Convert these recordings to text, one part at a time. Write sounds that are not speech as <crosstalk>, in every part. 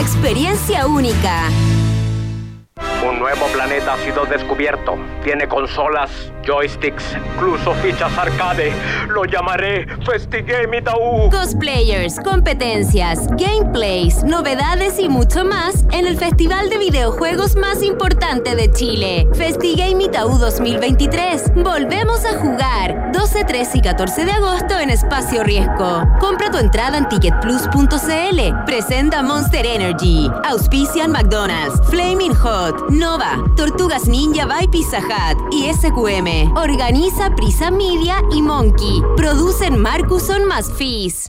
experiencia única. Un nuevo planeta ha sido descubierto. Tiene consolas, joysticks, incluso fichas arcade. Lo llamaré Festigame Itaú. Cosplayers, competencias, gameplays, novedades y mucho más en el festival de videojuegos más importante de Chile. Festigame Itaú 2023. Volvemos a jugar. 12, 13 y 14 de agosto en Espacio Riesgo. Compra tu entrada en ticketplus.cl. Presenta Monster Energy. Auspician McDonald's, Flaming Hot, Nova, Tortugas Ninja by Pizza Hut y SQM. Organiza Prisa Media y Monkey. Producen Marcuson más Fizz.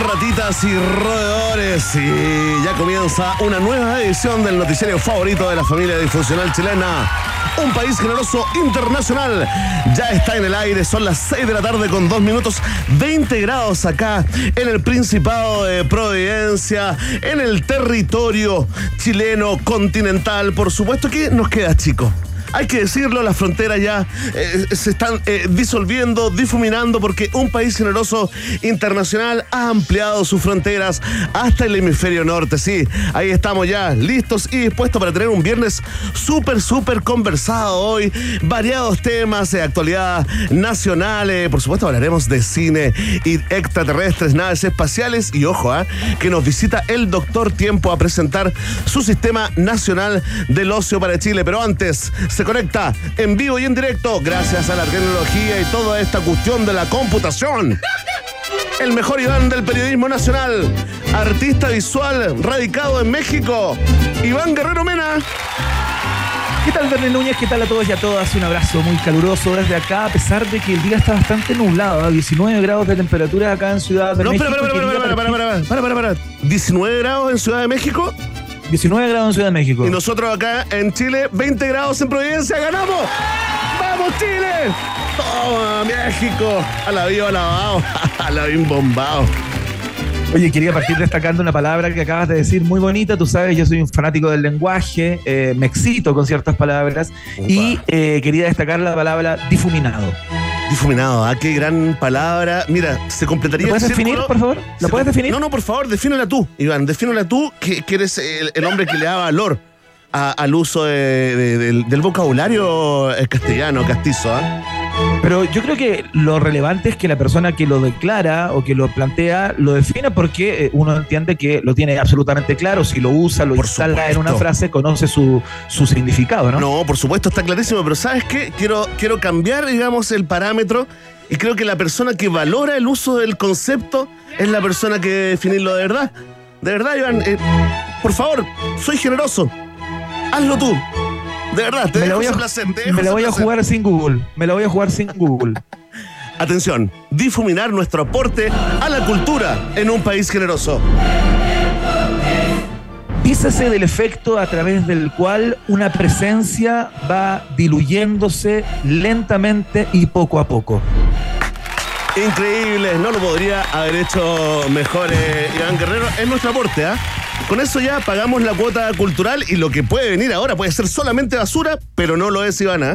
Ratitas y roedores? Y ya comienza una nueva edición del noticiario favorito de la familia disfuncional chilena. Un país generoso internacional. Ya está en el aire, son las 6 de la tarde con 2 minutos 20 grados acá en el Principado de Providencia, en el territorio chileno continental. Por supuesto que nos queda chico hay que decirlo, las fronteras ya eh, se están eh, disolviendo, difuminando, porque un país generoso internacional ha ampliado sus fronteras hasta el hemisferio norte. Sí, ahí estamos ya listos y dispuestos para tener un viernes súper, súper conversado hoy. Variados temas de actualidad nacional. eh, por supuesto, hablaremos de cine y extraterrestres, naves espaciales. Y ojo, ah, que nos visita el Doctor Tiempo a presentar su sistema nacional del ocio para Chile. Pero antes, se conecta en vivo y en directo, gracias a la tecnología y toda esta cuestión de la computación. El mejor Iván del periodismo nacional, artista visual radicado en México, Iván Guerrero Mena. ¿Qué tal, Verne Núñez? ¿Qué tal a todos y a todas? Un abrazo muy caluroso desde acá, a pesar de que el día está bastante nublado, a 19 grados de temperatura acá en Ciudad de No, México. espera, espera, espera, Quería espera, espera, espera, espera, espera, espera. 19 grados en Ciudad de México 19 grados en Ciudad de México. y nosotros acá en Chile 20 grados en Providencia. ¡Ganamos! ¡Vamos, Chile! ¡Toma, México! A la viva lavado, a la <laughs> bien bombado. Oye, quería partir destacando una palabra que acabas de decir muy bonita. Tú sabes, yo soy un fanático del lenguaje, eh, me excito con ciertas palabras y eh, quería destacar la palabra difuminado. Difuminado, ¿ah? Qué gran palabra. Mira, se completaría ¿Lo puedes el definir, por favor? ¿Lo puedes definir? No, no, por favor, defínela tú, Iván. Defínela tú, que, que eres el, el hombre que le da valor a- al uso de- de- del, del vocabulario eh, castellano, castizo. ¿ah? Pero yo creo que lo relevante es que la persona que lo declara o que lo plantea lo define porque eh, uno entiende que lo tiene absolutamente claro. Si lo usa, lo Por instala en una frase, conoce su, su significado, ¿no? ¿no? por supuesto, está clarísimo, pero ¿sabes qué? Quiero, quiero cambiar, digamos, el parámetro y creo que la persona que valora el uso del concepto es la persona que debe definirlo de verdad. De verdad, Iván, eh, por favor, soy generoso. Hazlo tú. De verdad, te me dejo voy, a, ese placer, te dejo me la ese voy a jugar sin Google. Me la voy a jugar sin Google. Atención, difuminar nuestro aporte a la cultura en un país generoso. Dícese del efecto a través del cual una presencia va diluyéndose lentamente y poco a poco. Increíble, no lo podría haber hecho mejor eh, Iván Guerrero. Es nuestro aporte, ¿ah? Con eso ya pagamos la cuota cultural y lo que puede venir ahora puede ser solamente basura, pero no lo es, Ivana.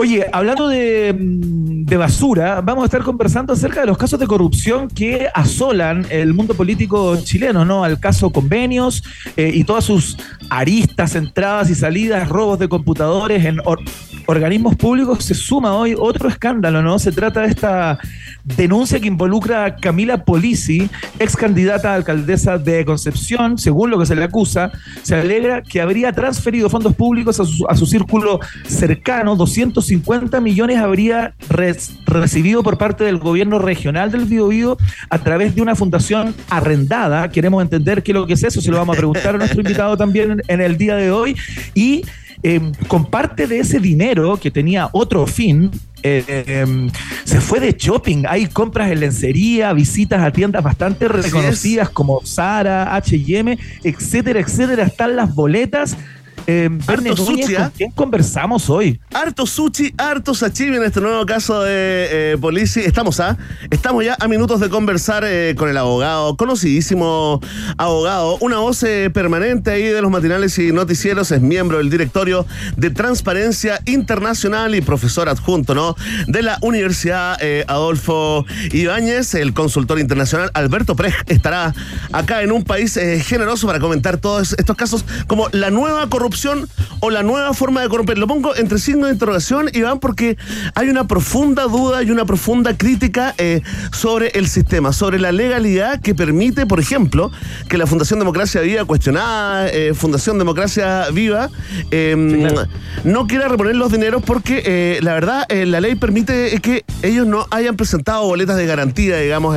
Oye, hablando de, mm, de, basura, vamos a estar conversando acerca de los casos de corrupción que asolan el mundo político chileno, ¿no? Al caso convenios eh, y todas sus aristas, entradas y salidas, robos de computadores en organismos públicos, se suma hoy otro escándalo, ¿no? Se trata de esta denuncia que involucra a Camila Polisi, ex candidata a alcaldesa de Concepción, según lo que se le acusa, se alegra que habría transferido fondos públicos a su, círculo cercano, 250 millones habría recibido por parte del gobierno regional del Biobío a través de una fundación arrendada. Queremos entender qué es lo que es eso, se lo vamos a preguntar a nuestro invitado también en el día de hoy. Y eh, con parte de ese dinero que tenía otro fin, eh, em, se fue de shopping. Hay compras en lencería, visitas a tiendas bastante reconocidas como Zara, HM, etcétera, etcétera. Están las boletas eh, harto sushi, ¿con ¿ah? quién conversamos hoy? Harto sushi, harto sashimi en este nuevo caso de eh, Estamos a, estamos ya a minutos de conversar eh, con el abogado, conocidísimo abogado, una voz eh, permanente ahí de los matinales y noticieros, es miembro del directorio de Transparencia Internacional y profesor adjunto, ¿no? De la Universidad Adolfo Ibáñez, el consultor internacional Alberto Prej estará acá en un país generoso para comentar todos estos casos como la nueva corrupción o la nueva forma de corromper. Lo pongo entre signos de interrogación, Iván, porque hay una profunda duda y una profunda crítica eh, sobre el sistema, sobre la legalidad que permite, por ejemplo, que la Fundación Democracia Viva, cuestionada eh, Fundación Democracia Viva, em, no quiera reponer los dineros porque eh, la verdad la ley permite que ellos no hayan presentado boletas de garantía, digamos,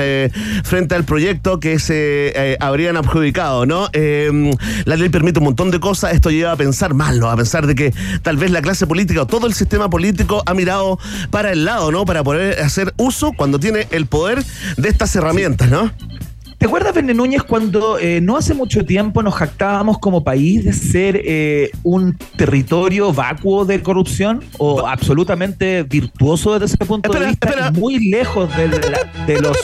frente al proyecto que se habrían adjudicado, ¿no? La ley permite un montón de cosas, esto lleva a pensar mal, ¿no? A pensar de que tal vez la clase política o todo el sistema político ha mirado para el lado, ¿no? Para poder hacer uso cuando tiene el poder de estas herramientas, ¿no? ¿Te acuerdas, Verne Núñez, cuando eh, no hace mucho tiempo nos jactábamos como país de ser eh, un territorio vacuo de corrupción o absolutamente virtuoso desde ese punto de vista, muy lejos de, de los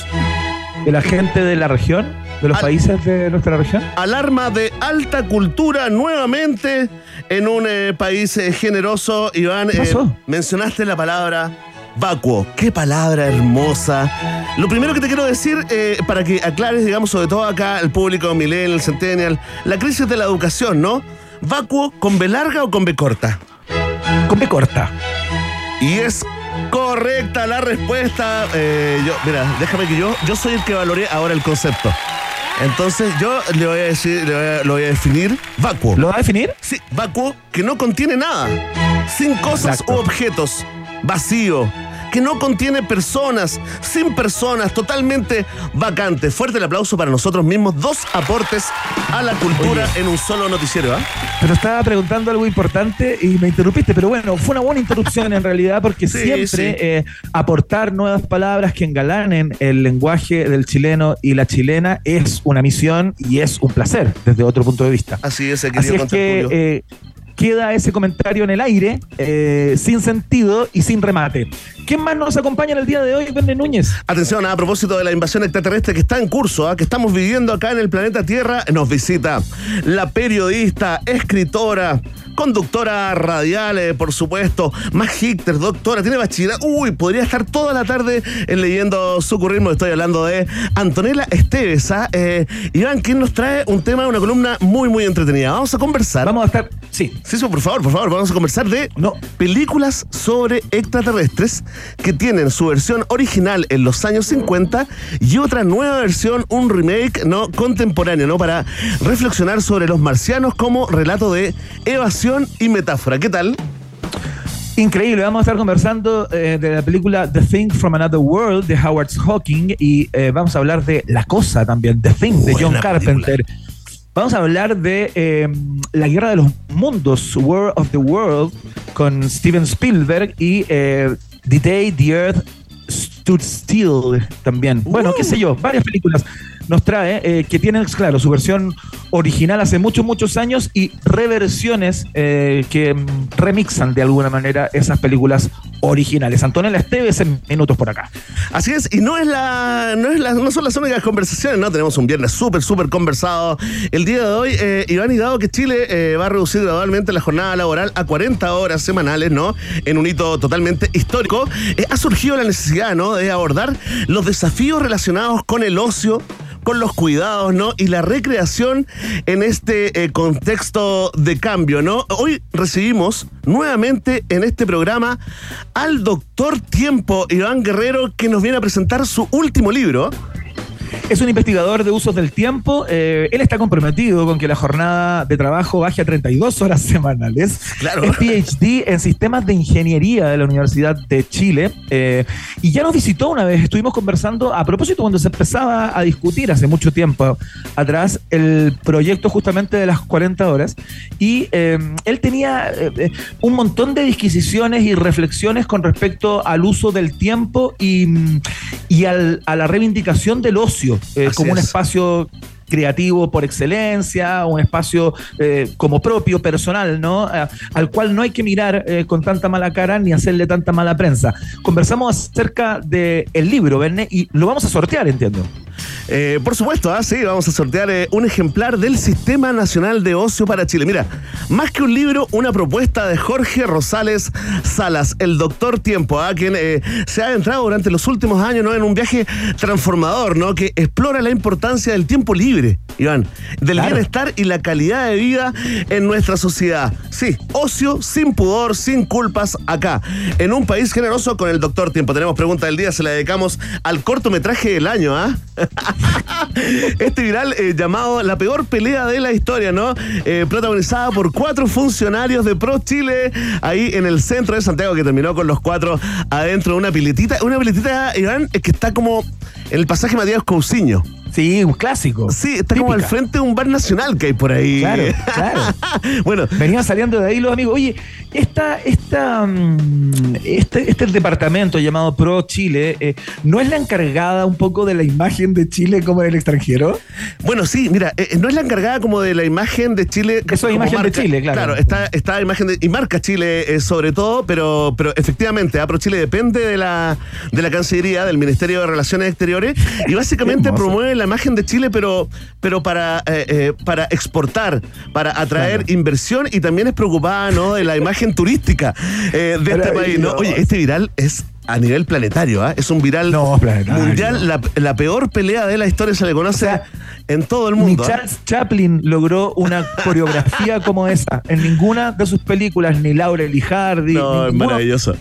de la gente de la región? De los países de nuestra región. Alarma de alta cultura nuevamente en un eh, país eh, generoso. Iván, eh, mencionaste la palabra vacuo. Qué palabra hermosa. Lo primero que te quiero decir, para que aclares, digamos, sobre todo acá el público millennial, centennial, la crisis de la educación, ¿no? ¿Vacuo con B larga o con B corta? Con B corta. Y es correcta la respuesta. yo, mira, déjame que yo, yo soy el que valore ahora el concepto. Entonces yo le voy a decir, le lo voy a definir vacuo. ¿Lo va a definir? Sí, vacuo que no contiene nada. Sin cosas u objetos. Vacío que no contiene personas, sin personas, totalmente vacante. Fuerte el aplauso para nosotros mismos. Dos aportes a la cultura en un solo noticiero. ¿ah? Pero estaba preguntando algo importante y me interrumpiste. Pero bueno, fue una buena interrupción en realidad porque siempre eh, aportar nuevas palabras que engalanen el lenguaje del chileno y la chilena es una misión y es un placer desde otro punto de vista. Así es, Así es que eh, queda ese comentario en el aire, eh, sin sentido y sin remate. ¿Quién más nos acompaña en el día de hoy, Verne Núñez? Atención, a propósito de la invasión extraterrestre que está en curso, ¿ah? que estamos viviendo acá en el planeta Tierra, nos visita la periodista, escritora, conductora radial, eh, por supuesto, magíster, doctora, tiene bachillerato. Uy, podría estar toda la tarde leyendo su currículum. Estoy hablando de Antonella Esteves. ¿ah? Eh, Iván, quien nos trae un tema, una columna muy, muy entretenida. Vamos a conversar. Vamos a estar. Sí. Sí, por favor, por favor, vamos a conversar de no. películas sobre extraterrestres que tienen su versión original en los años 50 y otra nueva versión, un remake no contemporáneo, ¿no? Para reflexionar sobre los marcianos como relato de evasión y metáfora. ¿Qué tal? Increíble, vamos a estar conversando eh, de la película The Thing from Another World de Howard Hawking y eh, vamos a hablar de La Cosa también, The Thing de John Carpenter. Vamos a hablar de em, La Guerra de los Mundos, War of the World, con Steven Spielberg y eh, The Day the Earth Stood Still también. Bueno, qué sé yo, varias películas nos trae, eh, que tienen, claro, su versión original hace muchos, muchos años y reversiones eh, que remixan de alguna manera esas películas originales. Antonella Esteves en minutos por acá. Así es, y no es la, no es la, no son las únicas conversaciones, ¿no? Tenemos un viernes súper, súper conversado. El día de hoy, eh, Iván, y dado que Chile eh, va a reducir gradualmente la jornada laboral a 40 horas semanales, ¿no? En un hito totalmente histórico, ha surgido la necesidad, ¿no? De abordar los desafíos relacionados con el ocio con los cuidados, ¿no? Y la recreación en este eh, contexto de cambio, ¿no? Hoy recibimos nuevamente en este programa al doctor Tiempo, Iván Guerrero, que nos viene a presentar su último libro. Es un investigador de usos del tiempo. Eh, él está comprometido con que la jornada de trabajo baje a 32 horas <laughs> semanales. Claro. Es PhD en sistemas de ingeniería de la Universidad de Chile. Eh, y ya nos visitó una vez. Estuvimos conversando a propósito cuando se empezaba a discutir hace mucho tiempo atrás el proyecto justamente de las 40 horas. Y eh, él tenía un montón de disquisiciones y reflexiones con respecto al uso del tiempo y, y al, a la reivindicación del ocio eh, como un espacio creativo por excelencia, un espacio eh, como propio, personal, ¿no? al cual no hay que mirar eh, con tanta mala cara ni hacerle tanta mala prensa. Conversamos acerca del el libro, Verne, y lo vamos a sortear, entiendo. Eh, por supuesto, ¿ah? sí, vamos a sortear eh, un ejemplar del Sistema Nacional de Ocio para Chile. Mira, más que un libro, una propuesta de Jorge Rosales Salas, el doctor Tiempo, ¿ah? quien eh, se ha adentrado durante los últimos años ¿no? en un viaje transformador, ¿no? que explora la importancia del tiempo libre, Iván, del bienestar y la calidad de vida en nuestra sociedad. Sí, ocio sin pudor, sin culpas, acá, en un país generoso con el doctor Tiempo. Tenemos pregunta del día, se la dedicamos al cortometraje del año, ¿ah? <laughs> este viral eh, llamado La peor pelea de la historia, ¿no? Eh, protagonizada por cuatro funcionarios de Pro Chile ahí en el centro de Santiago que terminó con los cuatro adentro de una piletita. Una piletita, Iván, que está como en el pasaje Matías Cousiño. Sí, un clásico. Sí, está como al frente de un bar nacional que hay por ahí. Claro, <laughs> claro. bueno. Venían saliendo de ahí los amigos. Oye, esta, esta, mm, este, este departamento llamado Pro Chile, eh, ¿no es la encargada un poco de la imagen de Chile como en el extranjero? Bueno, sí, mira, eh, no es la encargada como de la imagen de Chile. Eso es imagen de Chile, claro. Claro, está, está imagen de, y marca Chile eh, sobre todo, pero, pero efectivamente, Pro Chile depende de la, de la Cancillería, del Ministerio de Relaciones Exteriores, y básicamente promueve la imagen de Chile, pero, pero para, eh, eh, para exportar, para atraer inversión y también es preocupada ¿no? de la imagen turística eh, de este país. ¿no? Oye, este viral es a nivel planetario, ¿ah? es un viral mundial. La, peor pelea de la historia se le conoce en todo el mundo. Ni ¿ah? Charles Chaplin logró una coreografía como esa en ninguna de sus películas, ni Laura Hardy. No, es maravilloso.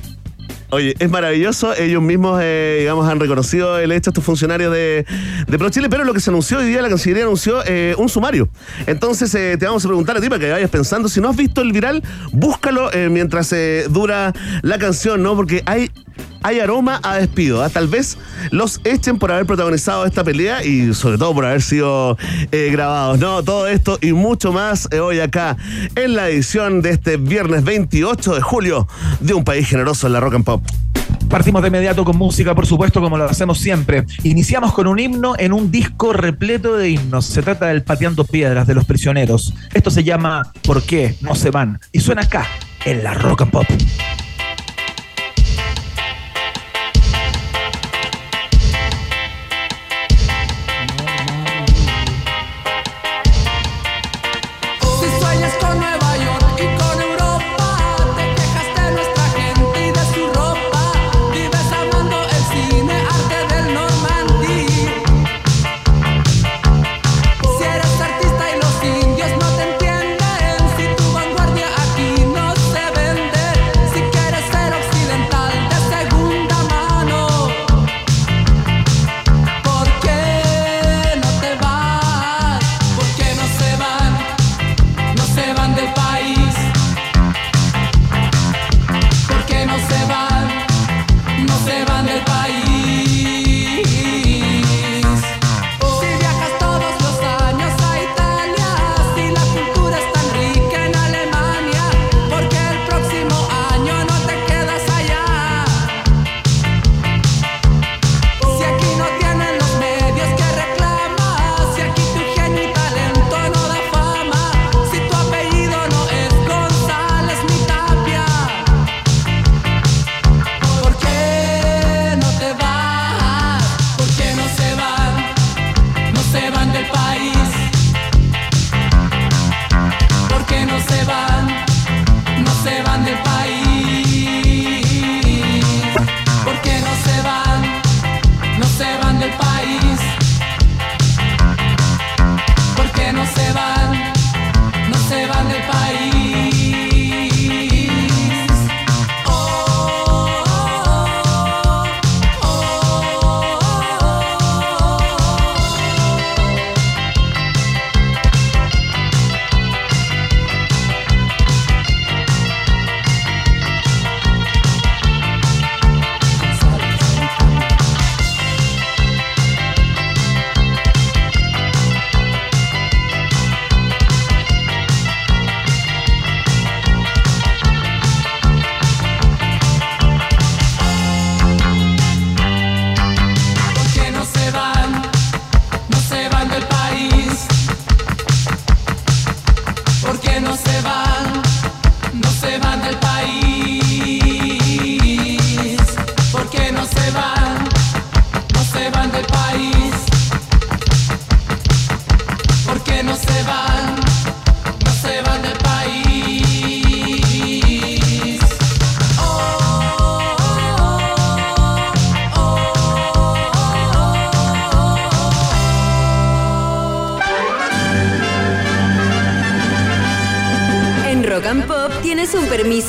Oye, es maravilloso. Ellos mismos, eh, digamos, han reconocido el hecho estos funcionarios de, de ProChile, pero lo que se anunció hoy día, la Cancillería anunció eh, un sumario. Entonces, eh, te vamos a preguntar a ti para que vayas pensando. Si no has visto el viral, búscalo mientras dura la canción, ¿no? Porque hay hay aroma a despido. ¿ah? Tal vez los echen por haber protagonizado esta pelea y sobre todo por haber sido eh, grabados. No, todo esto y mucho más eh, hoy acá en la edición de este viernes 28 de julio de Un País Generoso en la Rock and Pop. Partimos de inmediato con música, por supuesto, como lo hacemos siempre. Iniciamos con un himno en un disco repleto de himnos. Se trata del Pateando Piedras de los Prisioneros. Esto se llama ¿Por qué no se van? Y suena acá, en la Rock and Pop.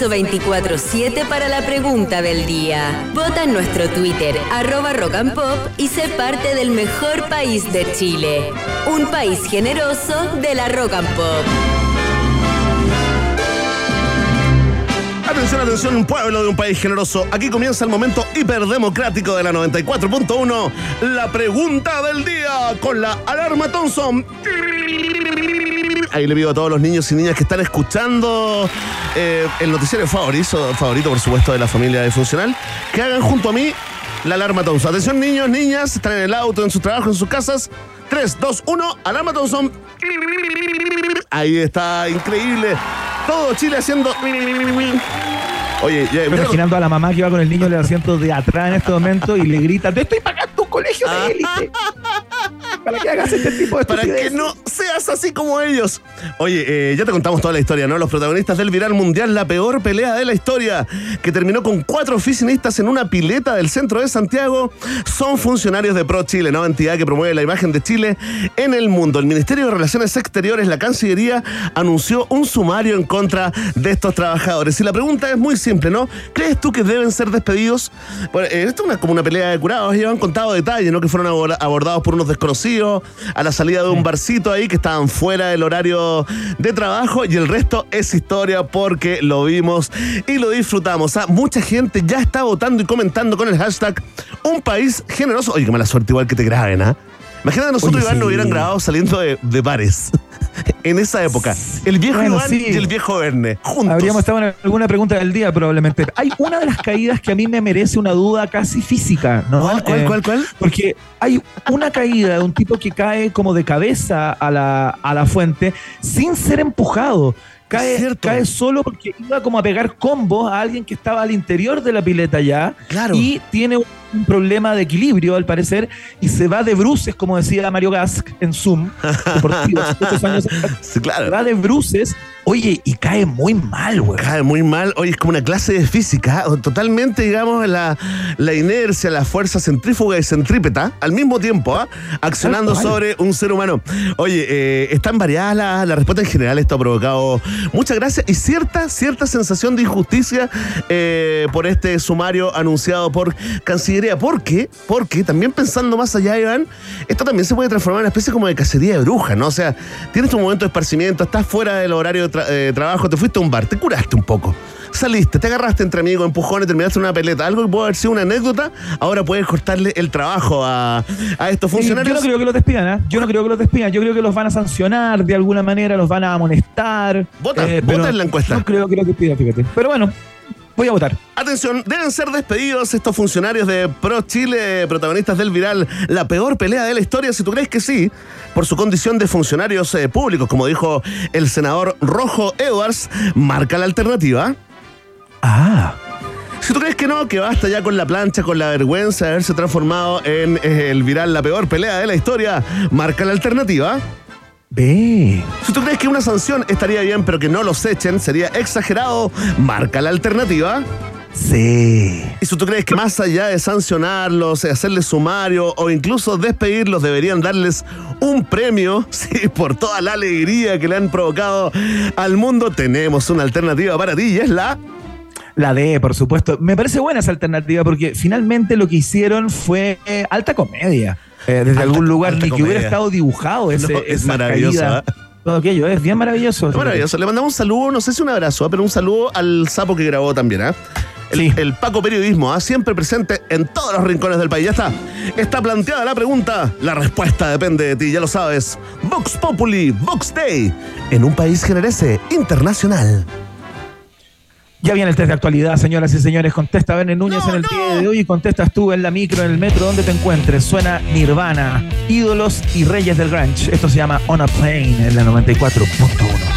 24-7 para la pregunta del día. Vota en nuestro Twitter, arroba rock and pop, y sé parte del mejor país de Chile. Un país generoso de la rock and pop. Atención, atención, un pueblo de un país generoso. Aquí comienza el momento hiperdemocrático de la 94.1. La pregunta del día con la alarma Thompson. Ahí le pido a todos los niños y niñas que están escuchando eh, el noticiero favorito, favorito, por supuesto, de la familia de Funcional, que hagan junto a mí la alarma Thompson. Atención, niños, niñas, están en el auto, en su trabajo, en sus casas. 3, 2, 1, alarma Thompson. Ahí está, increíble. Todo Chile haciendo. Oye, ya, Estoy imaginando a la mamá que va con el niño en el asiento de atrás en este momento y le grita: Te estoy pagando un colegio de élite. Para que hagas este tipo de para que estupideces. no seas así como ellos. Oye, eh, ya te contamos toda la historia, ¿no? Los protagonistas del viral mundial, la peor pelea de la historia, que terminó con cuatro oficinistas en una pileta del centro de Santiago, son funcionarios de Pro Chile, ¿no? Entidad que promueve la imagen de Chile en el mundo. El Ministerio de Relaciones Exteriores, la Cancillería, anunció un sumario en contra de estos trabajadores. Y la pregunta es muy simple, ¿no? ¿Crees tú que deben ser despedidos? Bueno, eh, esto es una- como una pelea de curados, ellos han contado detalles, ¿no? Que fueron abor- abordados por unos desconocidos a la salida de un barcito ahí que estaban fuera del horario de trabajo y el resto es historia porque lo vimos y lo disfrutamos. Ah, mucha gente ya está votando y comentando con el hashtag Un país generoso. Oye, qué mala suerte igual que te graben, ¿ah? Imagínate nosotros Oye, Iván sí. nos hubieran grabado saliendo de, de bares. <laughs> en esa época. El viejo Bueno, Iván sí. y el viejo Verne. Juntos. Habríamos estado en alguna pregunta del día probablemente. Hay una de las caídas que a mí me merece una duda casi física, ¿no? ¿Cuál, cuál, Eh, cuál, cuál? Porque hay una caída de un tipo que cae como de cabeza a la, a la fuente sin ser empujado. Cae, cae solo porque iba como a pegar combos a alguien que estaba al interior de la pileta ya. Claro. Y tiene un problema de equilibrio al parecer y se va de bruces, como decía Mario Gask en Zoom, <laughs> deportivo, años atrás. Sí, Se claro. va de bruces, oye, y cae muy mal, güey. Cae muy mal. Oye, es como una clase de física. o Totalmente, digamos, la, la inercia, la fuerza centrífuga y centrípeta al mismo tiempo, ¿ah? accionando sobre un ser humano. Oye, eh, están variadas las la respuestas en general. Esto ha provocado muchas gracias y cierta, cierta sensación de injusticia eh, por este sumario anunciado por Cancillería. ¿Por qué? Porque también pensando más allá, Iván, esto también se puede transformar en una especie como de cacería de brujas, ¿no? O sea, tienes tu momento de esparcimiento, estás fuera del horario de tra- eh, trabajo, te fuiste a un bar, te curaste un poco. Saliste, te agarraste entre amigos, empujones, terminaste en una peleta, algo que puede haber sido una anécdota, ahora puedes cortarle el trabajo a, a estos Sí, Yo funcionarios. no creo que los despidan, ¿ah? Yo no creo que los despidan. Yo creo que los van a sancionar de alguna manera, los van a amonestar. eh, Vota, pero vota en la encuesta. No creo que los despidan, fíjate. Pero bueno, voy a votar. Atención, deben ser despedidos estos funcionarios de Pro Chile, protagonistas del viral, la peor pelea de la historia, si tú crees que sí, por su condición de funcionarios eh, públicos, como dijo el senador Rojo Edwards, marca la alternativa. Ah. Si tú crees que no, que basta ya con la plancha, con la vergüenza de haberse transformado en eh, el viral, la peor pelea de la historia, marca la alternativa. Ve. Si tú crees que una sanción estaría bien, pero que no los echen, sería exagerado, marca la alternativa. Sí. Y si tú crees que más allá de sancionarlos, hacerles sumario o incluso despedirlos, deberían darles un premio, <laughs> sí, por toda la alegría que le han provocado al mundo, tenemos una alternativa para ti y es la... La D, por supuesto. Me parece buena esa alternativa porque finalmente lo que hicieron fue eh, alta comedia. Eh, desde Alta- algún lugar, ni que hubiera estado dibujado ese, No, es caída. ¿eh? Todo aquello, es bien maravilloso. Es maravilloso. Le mandamos un saludo, no sé si un abrazo, pero un saludo al sapo que grabó también, ¿ah? El, Sí. el Paco Periodismo, ¿ah? siempre presente en todos los rincones del país. Ya está. Está planteada la pregunta. La respuesta depende de ti, ya lo sabes. Vox Populi, Vox Day. En un país que merece internacional. Ya viene el test de actualidad, señoras y señores. Contesta Verne Núñez No, en el no. día de hoy y contestas tú en la micro, en el metro, donde te encuentres. Suena Nirvana, ídolos y reyes del grunge. Esto se llama On a Plane en la 94.1.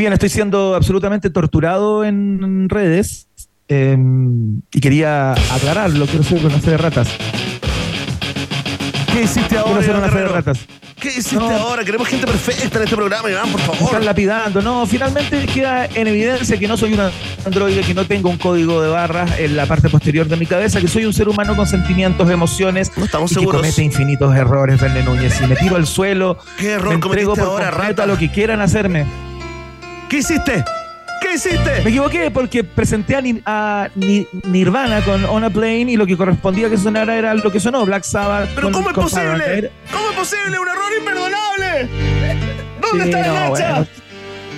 bien, estoy siendo absolutamente torturado en redes eh, y quería aclararlo, quiero ser una fe de ratas. ¿Qué hiciste ahora? Quiero ser una fe de ratas. ¿Qué hiciste No. ahora? Queremos gente perfecta en este programa, Iván, por favor. Están lapidando. No, finalmente queda en evidencia que no soy un androide, que no tengo un código de barras en la parte posterior de mi cabeza, que soy un ser humano con sentimientos, emociones No estamos y que seguros. comete infinitos errores, Verne Núñez. Y me tiro al suelo, ¿Qué error me entrego por ahora, completo rata? a lo que quieran hacerme. ¿Qué hiciste? ¿Qué hiciste? Me equivoqué porque presenté a, Ni- a Ni- Nirvana con On a Plane y lo que correspondía que sonara era lo que sonó, Black Sabbath. ¿Pero con- cómo es posible? ¿Cómo es posible? ¡Un error imperdonable! ¿Dónde Sí, está la bueno,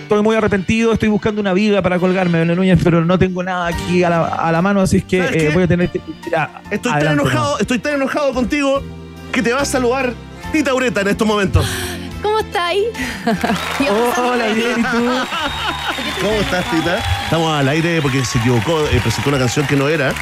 estoy muy arrepentido, estoy buscando una viga para colgarme, Belén Núñez, pero no tengo nada aquí a la, a la mano, así es que ¿Sabes eh, voy a tener que ir a- Estoy tan enojado, estoy tan enojado contigo que te va a saludar Tita Ureta en estos momentos. ¿Cómo estáis? <laughs> Hola, bien, ¿y tú? ¿Cómo estás, Tita? Estamos al aire porque se equivocó, eh, presentó una canción que no era.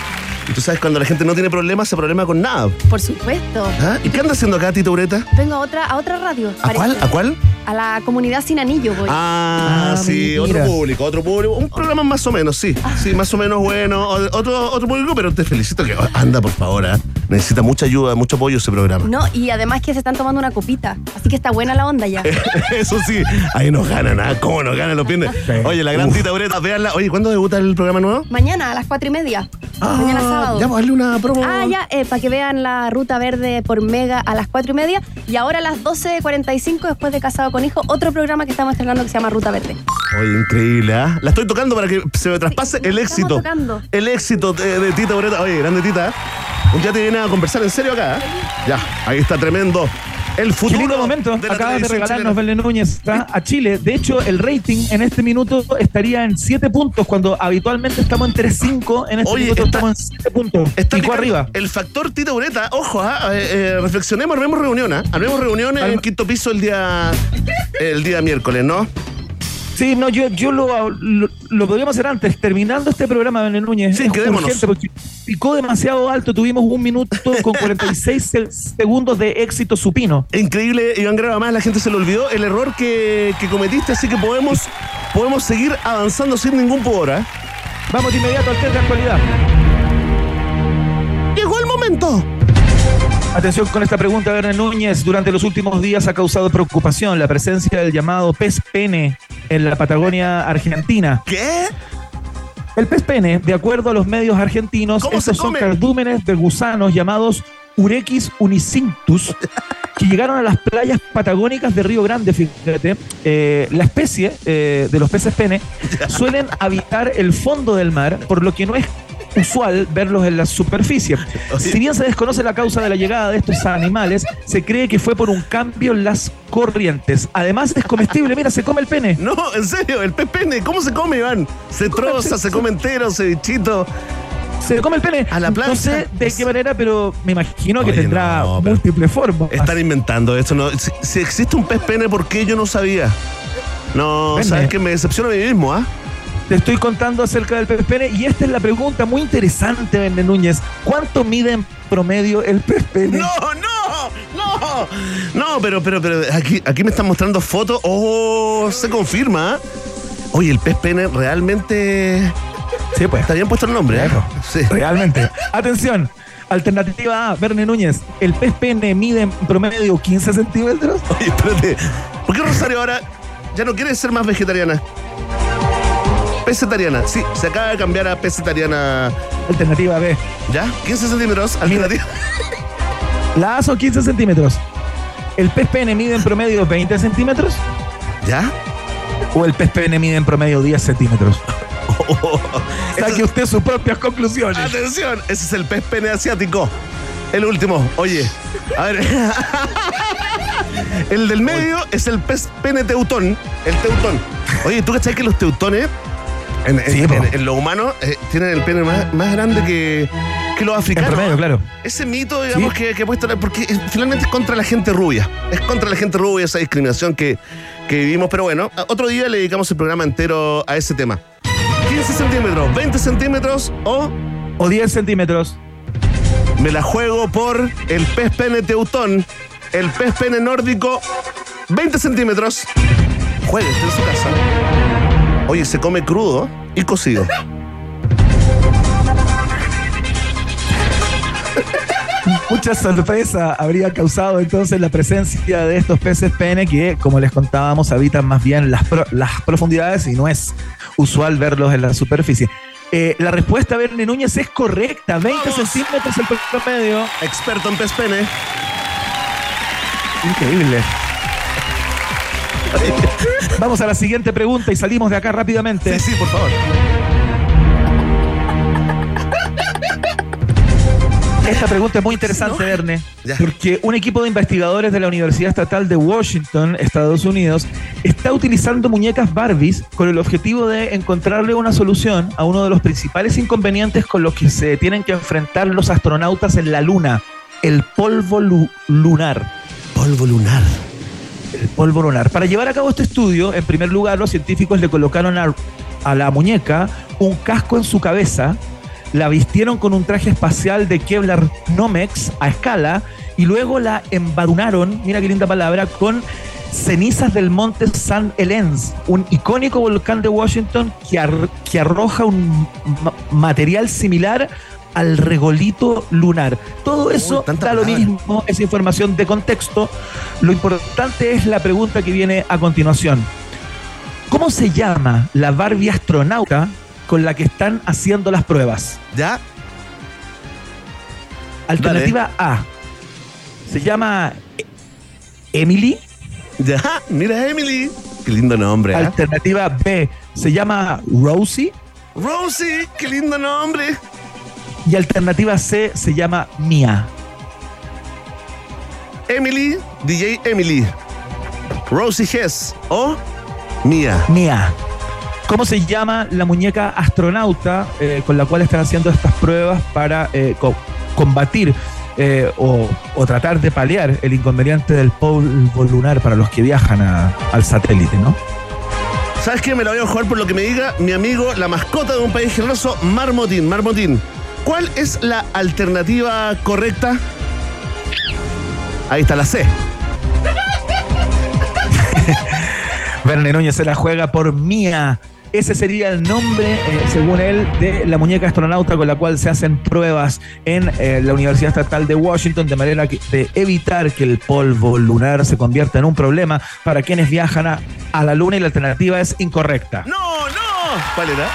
Y tú sabes, cuando la gente no tiene problemas, se problema con nada. Por supuesto. ¿Ah? ¿Y qué anda haciendo acá, Tita Ureta? Vengo a otra, a otra radio. ¿A parece. cuál? ¿A cuál? A la comunidad sin anillo voy. Ah, Ah, sí, mira. otro público, otro público. Un programa más o menos, sí. Sí, más o menos bueno. Otro, otro público, pero te felicito que anda, por favor. ¿ah? Necesita mucha ayuda, mucho apoyo ese programa. No, y además que se están tomando una copita. Así que está buena la onda ya. <laughs> Eso sí, ahí nos ganan, ¿ah? ¿Cómo nos ganan los viernes? Sí. Oye, la gran Uf. Tita Ureta, véanla. Oye, ¿cuándo debuta el programa nuevo? Mañana a las cuatro y media. Mañana sábado. Ya, pues, hazle una promo. Ah, ya, para que vean la ruta verde por Mega a las cuatro y media. Y ahora a las 12.45, después de Casado con Hijo, otro programa que estamos estrenando que se llama Ruta Verde. Oye, increíble, ¿ah? La estoy tocando para que se me traspase Sí, el éxito. tocando. El éxito de, de Tita Ureta. Oye, grande Tita. Un día te viene a conversar en serio acá. ¿eh? Ya, ahí está tremendo. El Qué futuro. lindo momento. de Acabas de regalarnos. Belén Núñez, ¿tá? a Chile. De hecho, el rating en este minuto estaría en 7 puntos, cuando habitualmente estamos en 3-5. En este Oye, minuto está- estamos en 7 puntos. Está Pico arriba. El factor Tita Ureta, ojo, ah, eh, eh, reflexionemos, armemos reunión, ¿ah? Armemos reunión en el quinto piso el día, el día miércoles, ¿no? Sí, no, yo, yo lo, lo, lo podríamos hacer antes, terminando este programa, Belén Núñez. Sí, quedémonos. porque picó demasiado alto, tuvimos un minuto con <laughs> 46 se- segundos de éxito supino. Increíble, Iván Grava, más la gente se le olvidó el error que, que cometiste, así que podemos, podemos seguir avanzando sin ningún pudor, ¿ah? Vamos de inmediato al test de actualidad. Llegó el momento. Atención con esta pregunta, Verne Núñez. Durante los últimos días ha causado preocupación la presencia del llamado pez pene en la Patagonia argentina. ¿Qué? El pez pene, de acuerdo a los medios argentinos, ¿Cómo se estos son cardúmenes de gusanos llamados Urequis unicinctus que llegaron a las playas patagónicas de Río Grande, fíjate. Eh, la especie eh, de los peces pene <laughs> suelen habitar el fondo del mar, por lo que no es usual verlos en la superficie. <laughs> Si bien se desconoce la causa de la llegada de estos animales, se cree que fue por un cambio en las corrientes. Además es comestible, mira, se come el pene. No, en serio, el pez pene, ¿cómo se come, Iván? Se troza, se come entero, cevichito. Se come el pene. A la plancha. No sé de qué manera, pero me imagino que tendrá no, múltiples formas. Están inventando esto, ¿no? Si, si existe un pez pene, ¿por qué yo no sabía? No, Pene. sabes que me decepciona a mí mismo, ¿ah? Te estoy contando acerca del pene y esta es la pregunta muy interesante, Vende Núñez. ¿Cuánto mide en promedio el pene? No, no, no. No, pero, pero, pero aquí, aquí me están mostrando fotos. Oh, se confirma. Oye, el pez pene realmente. Sí, pues. Está bien puesto el nombre, ¿eh? Sí. Realmente. Atención. Alternativa A, Verne Núñez. El pez pene mide en promedio 15 centímetros. Oye, espérate. ¿Por qué Rosario ahora ya no quiere ser más vegetariana? Pesetariana. Sí, se acaba de cambiar a pesetariana. Alternativa B. ¿Ya? 15 centímetros. Alternativa. La A son 15 centímetros. ¿El pez pene mide en promedio 20 centímetros? ¿Ya? ¿O el pez pene mide en promedio 10 centímetros? Oh, <laughs> Saque usted sus propias conclusiones. Atención, ese es el pez pene asiático. El último. Oye, a ver. <laughs> El del medio es el pez pene teutón. El teutón. Oye, ¿tú cachai que los teutones, en, en- Sí, po. en- en lo humano, eh, tienen el pene más, más grande que, que los africanos? promedio, claro. Ese mito, digamos, Sí. que, que he puesto, porque finalmente es contra la gente rubia. Es contra la gente rubia esa discriminación que, que vivimos. Pero bueno, otro día le dedicamos el programa entero a ese tema. 15 centímetros, 20 centímetros o O 10 centímetros. me la juego por el pez pene teutón, el pez pene nórdico, 20 centímetros. Juegue usted en su casa. Oye, se come crudo y cocido. <laughs> Mucha sorpresa habría causado entonces la presencia de estos peces pene que, como les contábamos, habitan más bien las, pro- las profundidades y no es usual verlos en la superficie. Eh, la respuesta, Bernie Núñez, es correcta. 20 ¡Vamos! centímetros el promedio. Experto en pez pene. Increíble. Vamos a la siguiente pregunta y salimos de acá rápidamente. Sí, sí, por favor. Esta pregunta es muy interesante, Verne, porque un equipo de investigadores de la Universidad Estatal de Washington, Estados Unidos, está utilizando muñecas Barbies con el objetivo de encontrarle una solución a uno de los principales inconvenientes con los que se tienen que enfrentar los astronautas en la Luna, el polvo lu- lunar. Polvo lunar. Lunar. Para llevar a cabo este estudio, en primer lugar, los científicos le colocaron a, la muñeca un casco en su cabeza, la vistieron con un traje espacial de Kevlar Nomex a escala y luego la embarunaron, mira qué linda palabra, con cenizas del monte San Helens, un icónico volcán de Washington que, ar- que arroja un ma- material similar al regolito lunar. Todo eso tanta da lo mismo, esa información de contexto. Lo importante es la pregunta que viene a continuación. ¿Cómo se llama la Barbie astronauta con la que están haciendo las pruebas? ¿Ya? Alternativa A. Se llama Emily. ¿Ya? Mira, Emily. Qué lindo nombre. ¿eh? Alternativa B. Se llama Rosie. Rosie, qué lindo nombre. Y alternativa C se llama Mia. Emily, DJ Emily. Rosie Hess o Mía. Mia. ¿Cómo se llama la muñeca astronauta eh, con la cual están haciendo estas pruebas para eh, co- combatir eh, o, o tratar de paliar el inconveniente del polvo lunar para los que viajan a- al satélite, ¿no? ¿Sabes qué? Me la voy a jugar por lo que me diga mi amigo, la mascota de un país generoso, Marmotín. Marmotín, ¿cuál es la alternativa correcta? Ahí está la C. <laughs> Verne Núñez se la juega por Mía. Ese sería el nombre, eh, según él, de la muñeca astronauta con la cual se hacen pruebas en eh, la Universidad Estatal de Washington, de manera que, de evitar que el polvo lunar se convierta en un problema para quienes viajan a, a la Luna y la alternativa es incorrecta. ¡No, no! ¿Cuál era?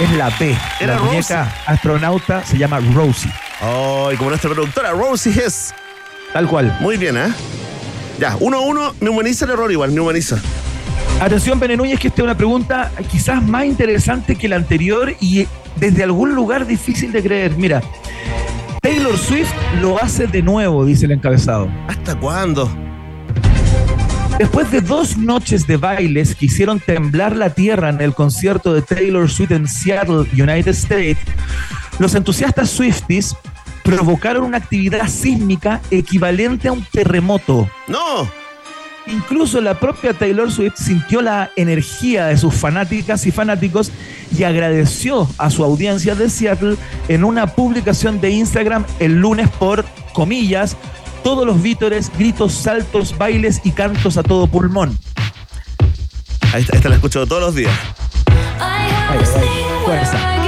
Es la B. Era la muñeca astronauta se llama Rosie. Oh, y como nuestra productora, Rosie Hess. Tal cual. Muy bien, ¿eh? Ya, uno a uno, me humaniza el error igual, me humaniza. Atención, Núñez, que esta es una pregunta quizás más interesante que la anterior y desde algún lugar difícil de creer. Mira, Taylor Swift lo hace de nuevo, dice el encabezado. ¿Hasta cuándo? Después de dos noches de bailes que hicieron temblar la tierra en el concierto de Taylor Swift en Seattle, United States, los entusiastas Swifties provocaron una actividad sísmica equivalente a un terremoto. ¡No! Incluso la propia Taylor Swift sintió la energía de sus fanáticas y fanáticos y agradeció a su audiencia de Seattle en una publicación de Instagram el lunes por comillas, todos los vítores, gritos, saltos, bailes y cantos a todo pulmón. Ahí está, esta la escucho todos los días. Ay, ay, fuerza.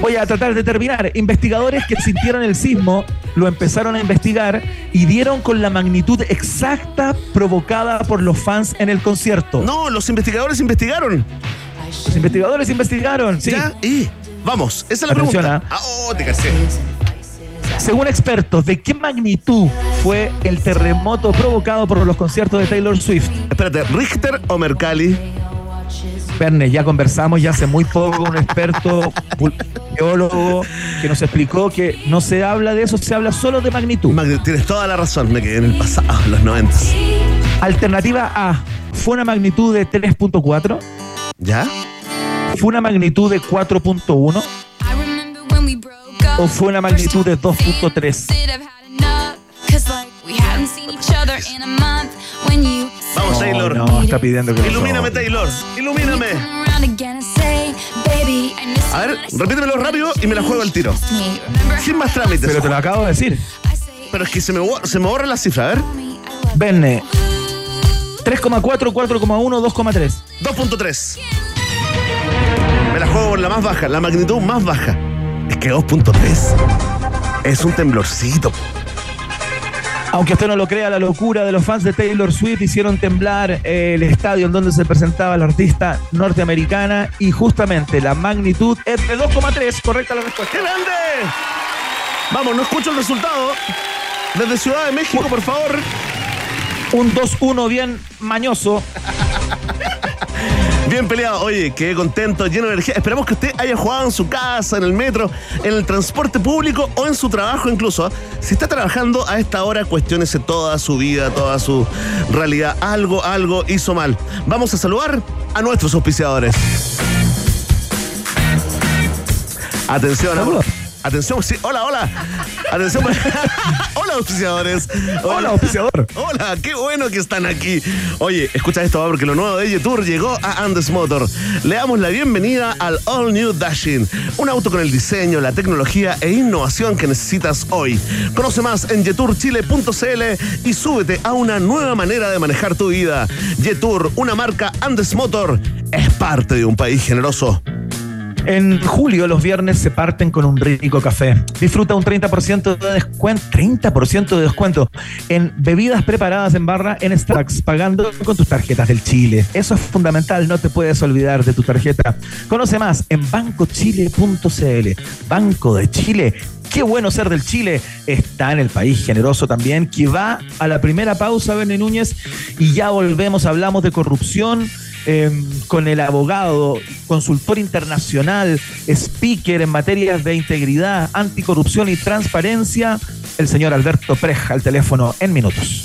Voy a tratar de terminar. Investigadores que sintieron el sismo lo empezaron a investigar y dieron con la magnitud exacta provocada por los fans en el concierto. No, los investigadores investigaron. Los investigadores investigaron, sí. ¿Ya? Y vamos, esa es la Atención, pregunta. ¿ah? Ah, oh, te casé. Según expertos, ¿de qué magnitud fue el terremoto provocado por los conciertos de Taylor Swift? Espérate, ¿Richter o Mercalli? Verne, ya conversamos ya hace muy poco con un experto geólogo que nos explicó que no se habla de eso, se habla solo de magnitud. Magni- Tienes toda la razón, me quedé en el pasado, en <laughs> los 90. Alternativa A, ¿fue una magnitud de 3.4? ¿Ya? ¿Fue una magnitud de 4.1? ¿O fue una magnitud de 2.3? Vamos, Taylor. No, está pidiendo que Ilumíname. Taylor. Ilumíname. A ver, repítemelo rápido y me la juego al tiro. Sin más trámites. Pero te lo acabo de decir. Pero es que se me, se me borra la cifra, a ver. Venne. 3,4, 4,1, 2,3. 2.3. Me la juego por la más baja, la magnitud más baja. Es que 2.3 es un temblorcito. Aunque usted no lo crea, la locura de los fans de Taylor Swift hicieron temblar el estadio en donde se presentaba la artista norteamericana y justamente la magnitud es de 2,3. Correcta la respuesta. ¡Qué grande! Vamos, no escucho el resultado. Desde Ciudad de México, por favor. Un 2-1 bien mañoso. <laughs> Bien peleado. Oye, quedé contento, lleno de energía. Esperamos que usted haya jugado en su casa, en el metro, en el transporte público o en su trabajo incluso. Si está trabajando a esta hora, cuestiónese toda su vida, toda su realidad. Algo, algo hizo mal. Vamos a saludar a nuestros auspiciadores. Atención, amor. Atención, sí, hola, hola. Atención, <laughs> hola, auspiciadores. Hola, auspiciador. Hola, qué bueno que están aquí. Oye, escucha esto, porque lo nuevo de Tour llegó a Andes Motor. Le damos la bienvenida al All New Dashing, un auto con el diseño, la tecnología e innovación que necesitas hoy. Conoce más en yeturchile.cl y súbete a una nueva manera de manejar tu vida. Yetur, una marca Andes Motor, es parte de un país generoso. En julio los viernes se parten con un rico café. Disfruta un 30% de descuento, 30% de descuento en bebidas preparadas en barra en Starbucks, pagando con tus tarjetas del Chile. Eso es fundamental, no te puedes olvidar de tu tarjeta. Conoce más en bancochile.cl. Banco de Chile. Qué bueno ser del Chile. Está en el país generoso también, que va a la primera pausa, Bene Núñez, y ya volvemos, hablamos de corrupción Em, con el abogado, consultor internacional, speaker en materias de integridad, anticorrupción y transparencia, el señor Alberto Preja, al teléfono en minutos.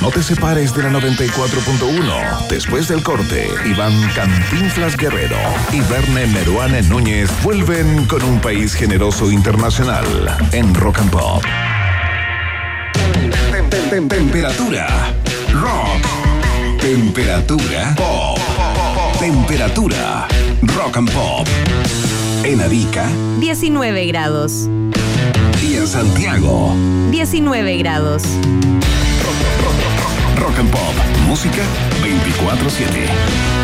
No te separes de la 94.1. Después del corte, Iván Cantinflas Guerrero y Verne Meruane Núñez vuelven con un país generoso internacional en Rock and Pop. Temperatura. Rock. Temperatura pop. Temperatura rock and pop. En Arica, 19 grados. Y en Santiago, 19 grados. Rock and pop. Música 24-7.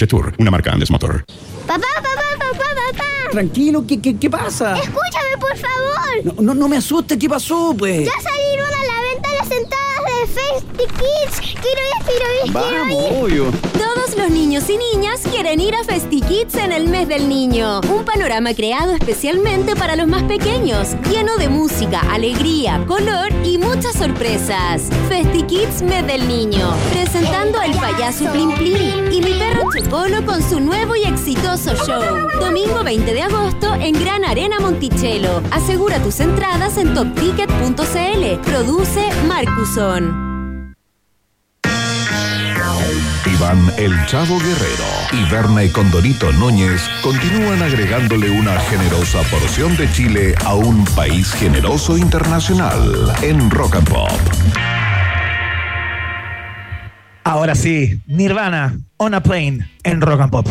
Jetour, una marca Andes Motor. Papá, papá, papá, papá. Tranquilo, ¿qué, qué, qué pasa? Escúchame, por favor. No, no, no me asustes, ¿qué pasó, pues? Ya salieron a la venta las entradas de Festy Kids. Quiero ir, quiero ir, quiero Vamos, ir. obvio. Los niños y niñas quieren ir a FestiKids en el mes del niño. Un panorama creado especialmente para los más pequeños, lleno de música, alegría, color y muchas sorpresas. FestiKids mes del niño, presentando al payaso Plim Plim y mi perro Chocolo con su nuevo y exitoso show. Domingo 20 de agosto en Gran Arena Monticello. Asegura tus entradas en topticket.cl. Produce Marcuson. Iván El Chavo Guerrero y Berna y Condorito Núñez continúan agregándole una generosa porción de Chile a un país generoso internacional en Rock and Pop. Ahora sí, Nirvana, On a Plane, en Rock and Pop.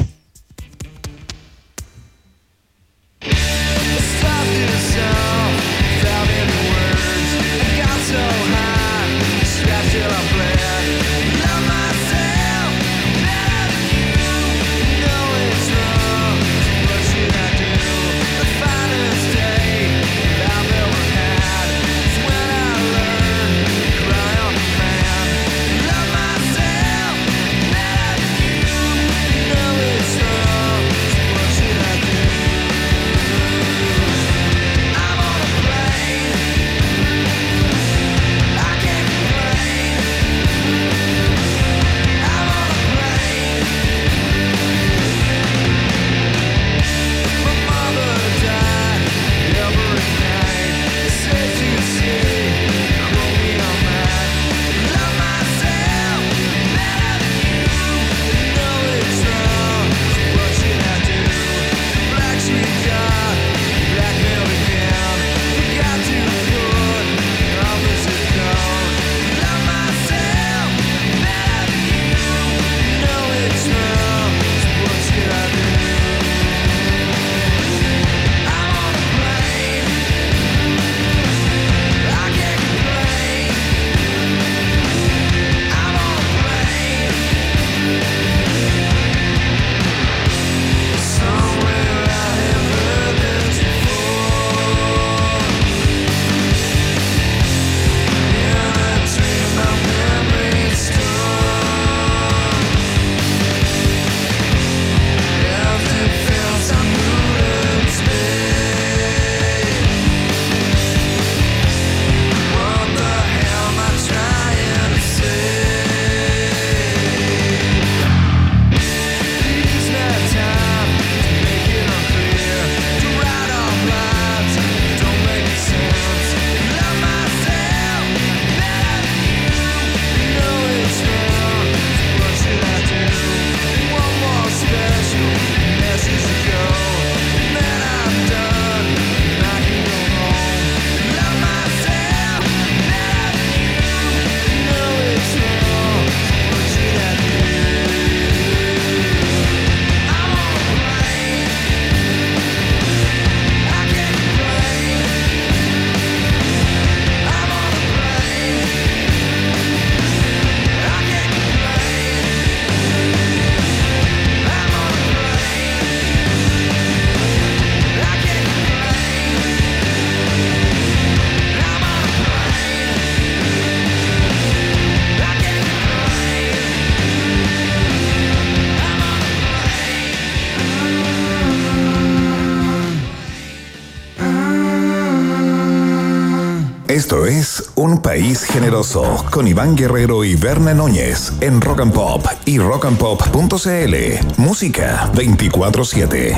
Esto es Un País Generoso con Iván Guerrero y Berna Núñez en Rock and Pop y rockandpop.cl. Música 24-7.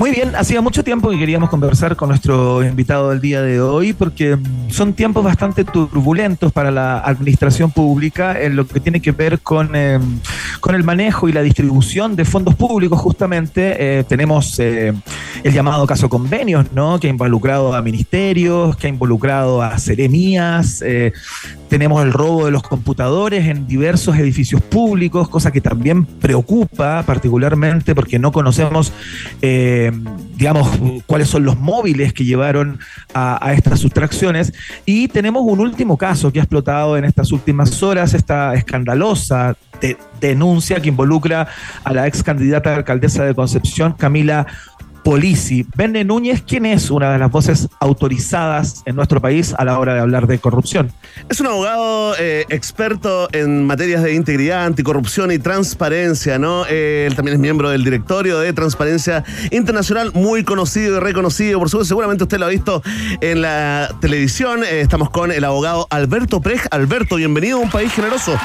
Muy bien, hacía mucho tiempo que queríamos conversar con nuestro invitado del día de hoy porque son tiempos bastante turbulentos para la administración pública en lo que tiene que ver con, eh, con el manejo y la distribución de fondos públicos justamente. Eh, tenemos eh, el llamado caso convenios, ¿no? Que ha involucrado a ministerios, que ha involucrado a seremías. tenemos el robo de los computadores en diversos edificios públicos, cosa que también preocupa particularmente porque no conocemos eh, digamos, cuáles son los móviles que llevaron a, estas sustracciones. Y tenemos un último caso que ha explotado en estas últimas horas, esta escandalosa denuncia que involucra a la ex candidata alcaldesa de Concepción, Camila Polisi. Benne Núñez, ¿quién es una de las voces autorizadas en nuestro país a la hora de hablar de corrupción? Es un abogado eh, experto en materias de integridad, anticorrupción y transparencia, ¿no? Eh, él también es miembro del directorio de Transparencia Internacional, muy conocido y reconocido, por supuesto, seguramente usted lo ha visto en la televisión. Eh, estamos con el abogado Alberto Prej. Alberto, bienvenido a un país generoso.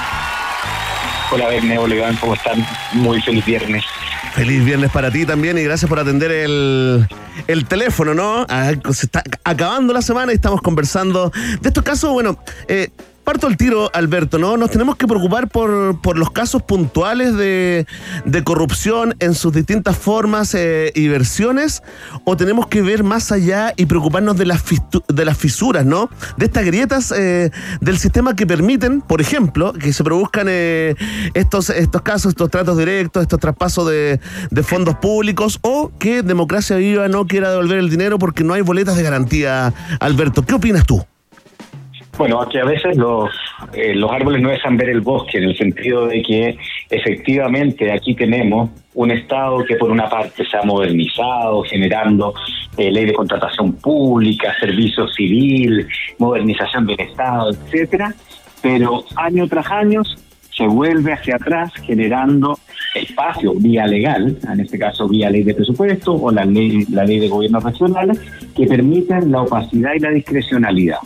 Hola, Berne, hola, ¿cómo están? Muy feliz viernes. Feliz viernes para ti también y gracias por atender el, teléfono, ¿no? Ah, se está acabando la semana y estamos conversando de estos casos, bueno, eh, parto el tiro, Alberto, ¿no? Nos tenemos que preocupar por, por los casos puntuales de, corrupción en sus distintas formas eh, y versiones, o tenemos que ver más allá y preocuparnos de las, de las fisuras, ¿no? De estas grietas eh, del sistema que permiten, por ejemplo, que se produzcan eh, estos, estos casos, estos tratos directos, estos traspasos de, de fondos públicos, o que Democracia Viva no quiera devolver el dinero porque no hay boletas de garantía, Alberto. ¿Qué opinas tú? Bueno, aquí a veces los, eh, los árboles no dejan ver el bosque, en el sentido de que efectivamente aquí tenemos un Estado que por una parte se ha modernizado, generando eh, ley de contratación pública, servicio civil, modernización del Estado, etcétera, pero año tras año se vuelve hacia atrás generando espacio vía legal, en este caso vía ley de presupuesto o la ley, la ley de gobiernos regionales, que permiten la opacidad y la discrecionalidad.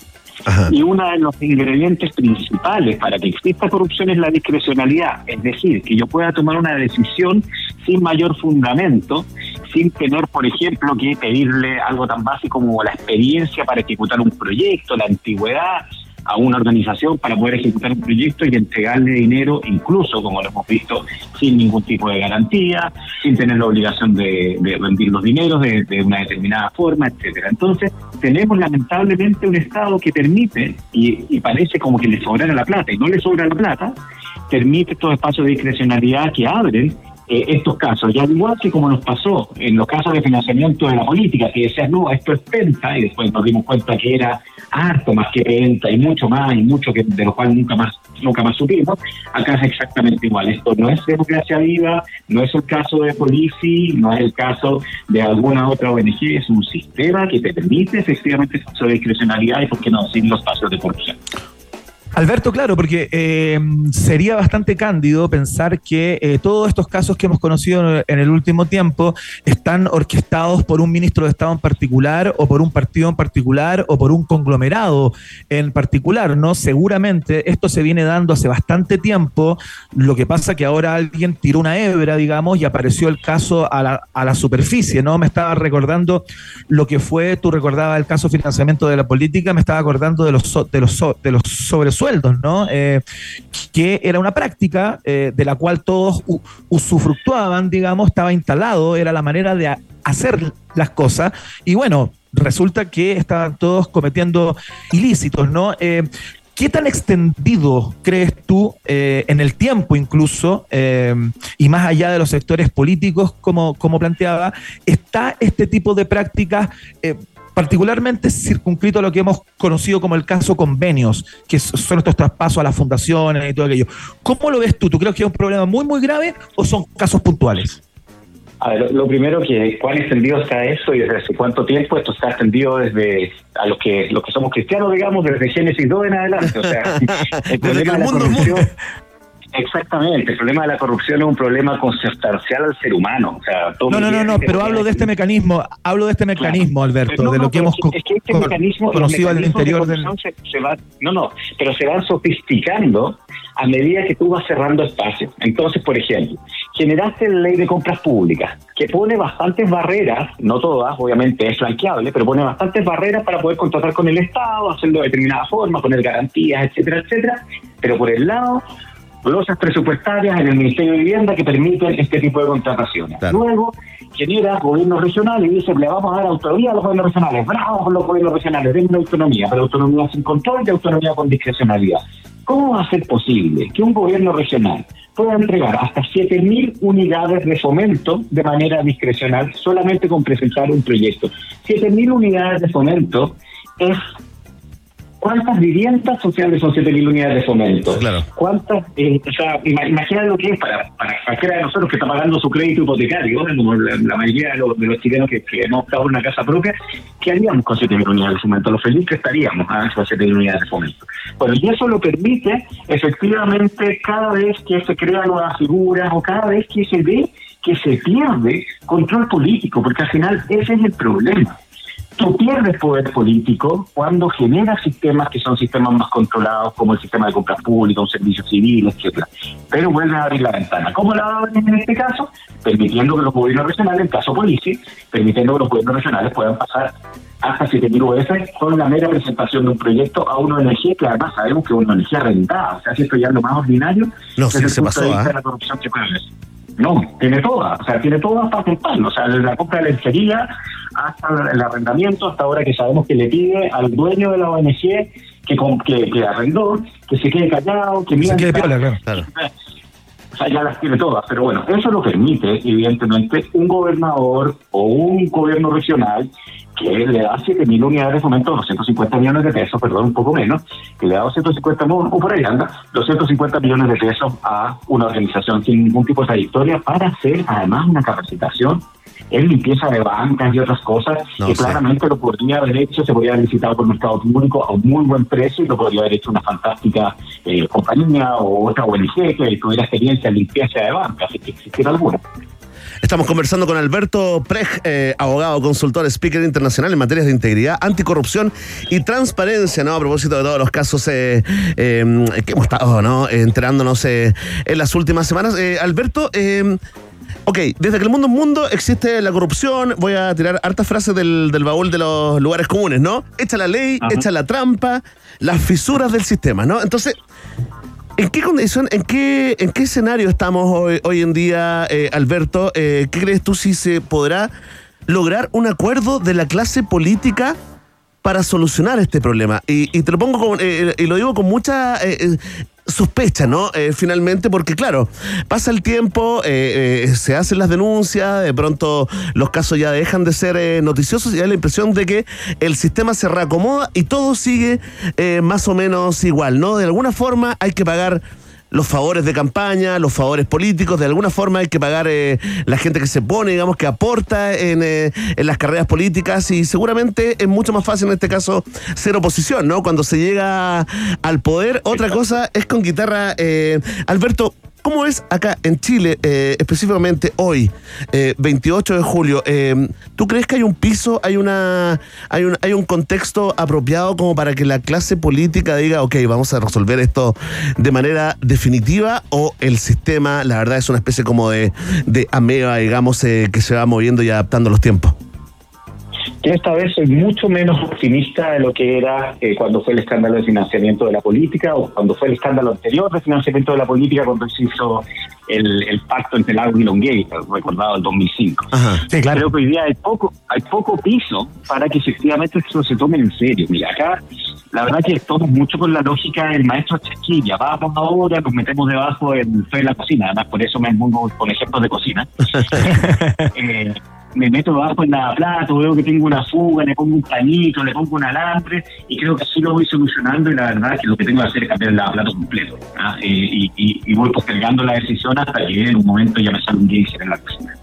Y uno de los ingredientes principales para que exista corrupción es la discrecionalidad, es decir, que yo pueda tomar una decisión sin mayor fundamento, sin tener, por ejemplo, que pedirle algo tan básico como la experiencia para ejecutar un proyecto, la antigüedad, a una organización para poder ejecutar un proyecto y entregarle dinero, incluso como lo hemos visto, sin ningún tipo de garantía, sin tener la obligación de, rendir los dineros de, una determinada forma, etcétera. Entonces, tenemos lamentablemente un Estado que permite, y, parece como que le sobrara la plata, y no le sobra la plata, permite estos espacios de discrecionalidad que abren eh, estos casos. Y al igual que como nos pasó en los casos de financiamiento de la política, que decían, no, esto es penta, y después nos dimos cuenta que era harto más que penta y mucho más, y mucho que de lo cual nunca más nunca más supimos, acá es exactamente igual. Esto no es democracia viva, no es el caso de Polici, no es el caso de alguna otra ONG, es un sistema que te permite efectivamente esa discrecionalidad y, por qué no, sin los pasos de corrupción. Alberto, claro, porque eh, sería bastante cándido pensar que eh, todos estos casos que hemos conocido en el último tiempo están orquestados por un ministro de Estado en particular o por un partido en particular o por un conglomerado en particular, ¿no? Seguramente esto se viene dando hace bastante tiempo, lo que pasa que ahora alguien tiró una hebra, digamos, y apareció el caso a la, a la superficie, ¿no? Me estaba recordando lo que fue, tú recordabas el caso financiamiento de la política, me estaba acordando de los, de los, de los sobresueldos sueldos, ¿no? Eh, que era una práctica eh, de la cual todos usufructuaban, digamos, estaba instalado, era la manera de hacer las cosas. Y bueno, resulta que estaban todos cometiendo ilícitos, ¿no? Eh, ¿Qué tan extendido crees tú en el tiempo incluso, y más allá de los sectores políticos, como, como planteaba, está este tipo de prácticas particularmente circunscrito a lo que hemos conocido como el caso convenios, que son estos traspasos a las fundaciones y todo aquello. ¿Cómo lo ves tú? ¿Tú crees que es un problema muy, muy grave o son casos puntuales? A ver, lo primero que cuán extendido está eso y desde hace cuánto tiempo esto está extendido desde a los que los que somos cristianos, digamos, desde Génesis 2 en adelante. O sea, <laughs> el problema de la corrupción Exactamente, el problema de la corrupción es un problema consustancial al ser humano. O sea, no, no, no, no, pero hablo de este mecanismo, hablo de este mecanismo, Alberto, de lo que hemos es que este mecanismo, conocido al interior del... Se, se va, no, no, pero se van sofisticando a medida que tú vas cerrando espacios. Entonces, por ejemplo, generaste la ley de compras públicas, que pone bastantes barreras, no todas, obviamente es flanqueable, pero pone bastantes barreras para poder contratar con el Estado, hacerlo de determinada forma, poner garantías, etcétera, etcétera. Pero por el lado glosas presupuestarias en el Ministerio de Vivienda que permiten este tipo de contrataciones. Luego genera gobiernos regionales y dice, le vamos a dar autonomía a los gobiernos regionales, bravo con los gobiernos regionales, denme autonomía, pero autonomía sin control y autonomía con discrecionalidad. ¿Cómo va a ser posible que un gobierno regional pueda entregar hasta 7.000 unidades de fomento de manera discrecional solamente con presentar un proyecto? 7.000 unidades de fomento es ¿Cuántas viviendas sociales son 7.000 unidades de fomento? Claro. ¿Cuántas? Eh, o sea, imagina lo que es para, para cualquiera de nosotros que está pagando su crédito hipotecario, como la, mayoría de los, de los chilenos que, hemos estado en una casa propia, ¿qué haríamos con 7.000 unidades de fomento? Lo feliz que estaríamos ¿ah? con 7.000 unidades de fomento. Bueno, y eso lo permite efectivamente cada vez que se crean nuevas figuras o cada vez que se ve que se pierde control político, porque al final ese es el problema Tú pierdes poder político cuando generas sistemas que son sistemas más controlados, como el sistema de compras públicas, un servicio civil, etcétera. Pero vuelves a abrir la ventana. ¿Cómo la abren en este caso? Permitiendo que los gobiernos regionales, en caso policía, permitiendo que los gobiernos regionales puedan pasar hasta 7.000 veces con la mera presentación de un proyecto a una ONG que además sabemos que es una ONG rentada. O sea, si esto ya es lo más ordinario, no, sí, se pasó, de ¿eh? la corrupción que puede haber. No, tiene todas, o sea, tiene todas para contar, o sea, la compra de lencería hasta el arrendamiento, hasta ahora que sabemos que le pide al dueño de la ONG que, que, que arrendó, que se quede callado, que mira... Se quede piola, claro. <laughs> O sea, ya las tiene todas, pero bueno, eso lo permite, evidentemente, un gobernador o un gobierno regional que le da 7.000 unidades de fomento, 250 millones de pesos, perdón, un poco menos, que le da 250, o por ahí anda, 250 millones de pesos a una organización sin ningún tipo de trayectoria para hacer además una capacitación en limpieza de bancas y otras cosas que claramente lo podría haber hecho, se podría haber licitado por mercado público a un muy buen precio y lo podría haber hecho una fantástica eh, compañía o otra ONG que tuviera experiencia en limpieza de bancas, si existiera alguna. Estamos conversando con Alberto Prej, eh, abogado, consultor, speaker internacional en materias de integridad, anticorrupción y transparencia, ¿no? A propósito de todos los casos eh, em, que hemos estado, ¿no? Enterándonos en las últimas semanas. Alberto, Ok, desde que el mundo es mundo existe la corrupción. Voy a tirar hartas frases del, baúl de los lugares comunes, ¿no? Echa la ley, echa la trampa, las fisuras del sistema, ¿no? Entonces, ¿en qué condición, en qué, en qué escenario estamos hoy, hoy en día, eh, Alberto? Eh, ¿Qué crees tú si se podrá lograr un acuerdo de la clase política? para solucionar este problema. Y, te lo pongo con, eh, y lo digo con mucha sospecha, ¿no? Eh, finalmente, porque claro, pasa el tiempo, eh, eh, se hacen las denuncias, de pronto los casos ya dejan de ser noticiosos y da la impresión de que el sistema se reacomoda y todo sigue más o menos igual, ¿no? De alguna forma hay que pagar los favores de campaña, los favores políticos, de alguna forma hay que pagar eh, la gente que se pone, digamos, que aporta en, eh, en, las carreras políticas y seguramente es mucho más fácil en este caso ser oposición, ¿no? Cuando se llega al poder, otra cosa es con guitarra. Eh, Alberto, ¿Cómo es acá en Chile, eh, específicamente hoy, 28 eh, de julio? Eh, ¿Tú crees que hay un piso, hay, una, hay, un, hay un contexto apropiado como para que la clase política diga, ok, vamos a resolver esto de manera definitiva? ¿O el sistema, la verdad, es una especie como de, de ameba, digamos, que se va moviendo y adaptando los tiempos? Yo esta vez soy mucho menos optimista de lo que era eh, cuando fue el escándalo de financiamiento de la política o cuando fue el escándalo anterior de financiamiento de la política cuando se hizo el, pacto entre Lago y Longuey, recordado el 2005. Sí, claro. Creo que hoy día hay poco, hay poco piso para que efectivamente esto se tome en serio. Mira, acá la verdad que estamos mucho con la lógica del maestro Chasquilla. Vamos ahora, nos metemos debajo del fe de la cocina. Además, por eso me pongo con ejemplos de cocina. <laughs> eh, me meto debajo en la plata, veo que tengo una fuga, le pongo un pañito, le pongo un alambre y creo que así lo voy solucionando y la verdad que lo que tengo que hacer es cambiar el lavaplato completo ¿ah? eh, y, y, voy postergando la decisión hasta que en un momento ya me sale un geyser en la cocina.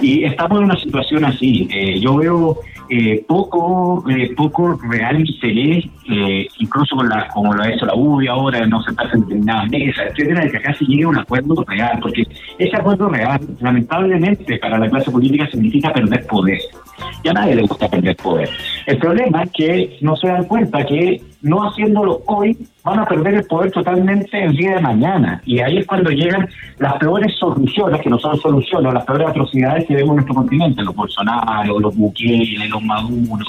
Y estamos en una situación así. Eh, yo veo eh, poco eh, poco real interés, eh, incluso con la, como lo ha hecho la UBI ahora, de no sentarse en determinadas mesas, etcétera, de que acá se llegue a un acuerdo real, porque ese acuerdo real, lamentablemente, para la clase política significa perder poder. Y a nadie le gusta perder poder. El problema es que no se dan cuenta que no haciéndolo hoy van a perder el poder totalmente el día de mañana. Y ahí es cuando llegan las peores soluciones, que no son soluciones, las peores atrocidades que vemos en nuestro continente, los Bolsonaro, los Bukele, los Maduro,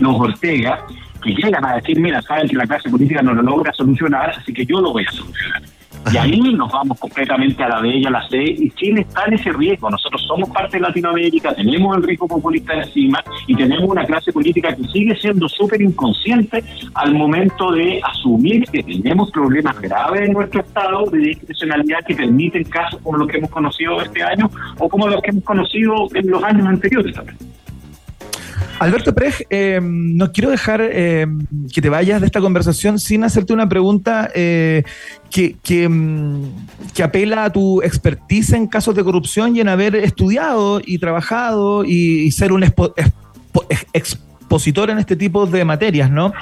los Ortega, que llegan a decir, mira, saben que la clase política no lo logra solucionar, así que yo lo voy a solucionar. Y ahí nos vamos completamente a la B y a la C, y Chile está en ese riesgo. Nosotros somos parte de Latinoamérica, tenemos el riesgo populista encima y tenemos una clase política que sigue siendo súper inconsciente al momento de asumir que tenemos problemas graves en nuestro Estado de discrecionalidad que permiten casos como los que hemos conocido este año o como los que hemos conocido en los años anteriores también. Alberto Prej, eh, no quiero dejar eh, que te vayas de esta conversación sin hacerte una pregunta eh, que, mm, que, apela a tu expertise en casos de corrupción y en haber estudiado y trabajado y, ser un expo, expo, expositor en este tipo de materias, ¿no?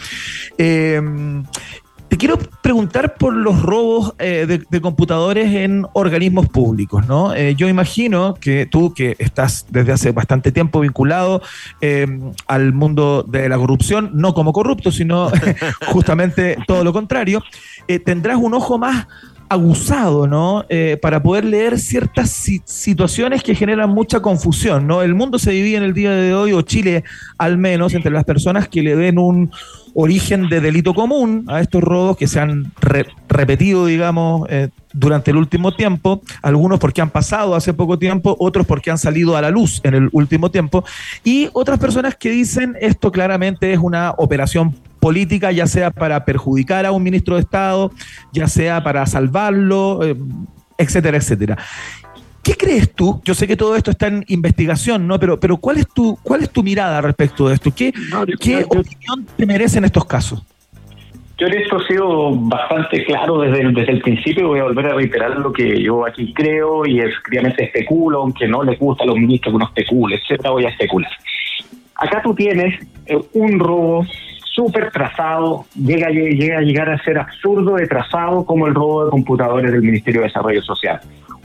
Te quiero preguntar por los robos eh, de, computadores en organismos públicos, ¿no? Eh, yo imagino que tú, que estás desde hace bastante tiempo vinculado eh, al mundo de la corrupción, no como corrupto, sino <laughs> justamente todo lo contrario, eh, tendrás un ojo más aguzado, ¿no? Para poder leer ciertas si situaciones que generan mucha confusión, ¿no? El mundo se divide en el día de hoy, o Chile al menos, entre las personas que le ven un origen de delito común a estos robos que se han re repetido, digamos, eh, durante el último tiempo, algunos porque han pasado hace poco tiempo, otros porque han salido a la luz en el último tiempo, y otras personas que dicen esto claramente es una operación política, ya sea para perjudicar a un ministro de Estado, ya sea para salvarlo, eh, etcétera, etcétera. ¿Qué crees tú? Yo sé que todo esto está en investigación, ¿no? Pero, pero ¿cuál es tu, cuál es tu mirada respecto de esto? ¿Qué, no, yo, ¿qué yo, opinión te merecen estos casos? Yo en esto he sido bastante claro desde el, desde el principio. Voy a volver a reiterar lo que yo aquí creo y efectivamente especulo, aunque no les gusta a los ministros que uno especule, etcétera, voy a especular. Acá tú tienes eh, un robo súper trazado, llega, llega a llegar a ser absurdo de trazado como el robo de computadores del Ministerio de Desarrollo Social.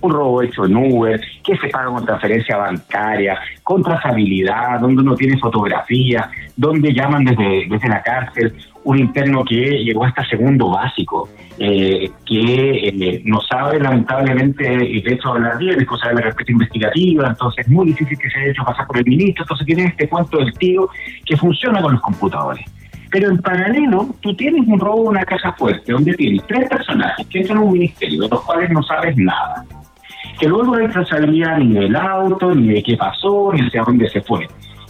Un robo hecho en Uber, que se paga con transferencia bancaria, con trazabilidad, donde uno tiene fotografía, donde llaman desde, desde la cárcel, un interno que llegó hasta segundo básico, eh, que eh, no sabe lamentablemente, y de hecho hablar bien, es cosa de la respuesta investigativa, entonces es muy difícil que se haya hecho pasar por el ministro, entonces tiene este cuento del tío que funciona con los computadores. Pero en paralelo, tú tienes un robo de una caja fuerte, donde tienes tres personajes que entran a un ministerio, de los cuales no sabes nada. Que luego hay trazabilidad ni del auto, ni de qué pasó, ni hacia dónde se fue.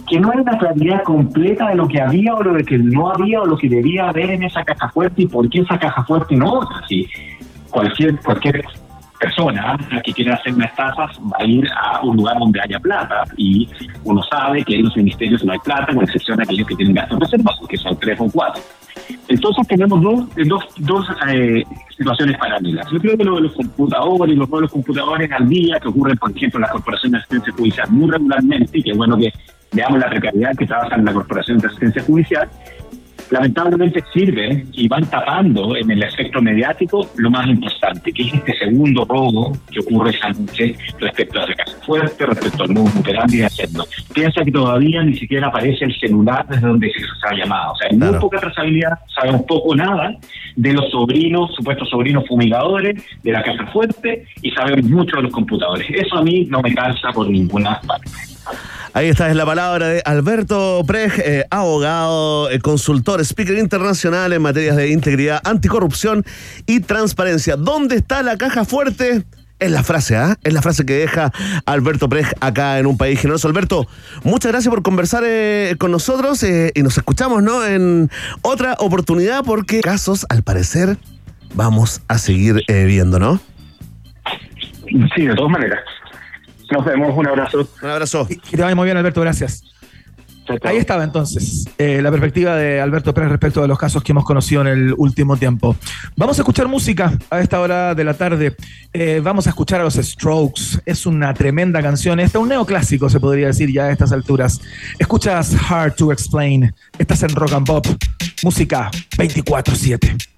Que no hay una claridad completa de lo que había o lo que no había o lo que debía haber en esa caja fuerte y por qué esa caja fuerte no otra. Si cualquier, cualquier persona que quiera hacer una estafa va a ir a un lugar donde haya plata y uno sabe que en los ministerios no hay plata, con excepción de aquellos que tienen gastos reservados, que son tres o cuatro. Entonces tenemos dos, dos, dos eh, situaciones paralelas. Yo creo que lo de los computadores los de los computadores al día, que ocurren, por ejemplo, en la Corporación de Asistencia Judicial muy regularmente, y que bueno que veamos la precariedad que trabaja en la Corporación de Asistencia Judicial, lamentablemente sirven y van tapando en el efecto mediático lo más importante, que es este segundo robo que ocurre esa noche respecto a la casa fuerte, respecto al nuevo operandi y haciendo. Piensa que todavía ni siquiera aparece el celular desde donde se ha llamado. O sea, hay claro. muy poca trazabilidad, sabemos poco nada de los sobrinos, supuestos sobrinos fumigadores de la casa fuerte y sabemos mucho de los computadores. Eso a mí no me calza por ninguna parte. Ahí está, es la palabra de Alberto Prej, eh, abogado, eh, consultor, speaker internacional en materias de integridad, anticorrupción y transparencia. ¿Dónde está la caja fuerte? Es la frase, ¿ah? Es la frase que deja Alberto Prej acá en un país generoso. Alberto, muchas gracias por conversar eh, con nosotros y nos escuchamos, ¿no? En otra oportunidad porque casos, al parecer, vamos a seguir viendo, ¿no? Sí, de todas maneras. Nos vemos, un abrazo. Un abrazo. Que te vaya muy bien, Alberto, gracias. Ahí estaba entonces eh, la perspectiva de Alberto Pérez respecto de los casos que hemos conocido en el último tiempo. Vamos a escuchar música a esta hora de la tarde. Eh, vamos a escuchar a los Strokes. Es una tremenda canción. Esta un neoclásico, se podría decir ya a estas alturas. Escuchas Hard to Explain. Estás en Rock and Pop. Música 24-7.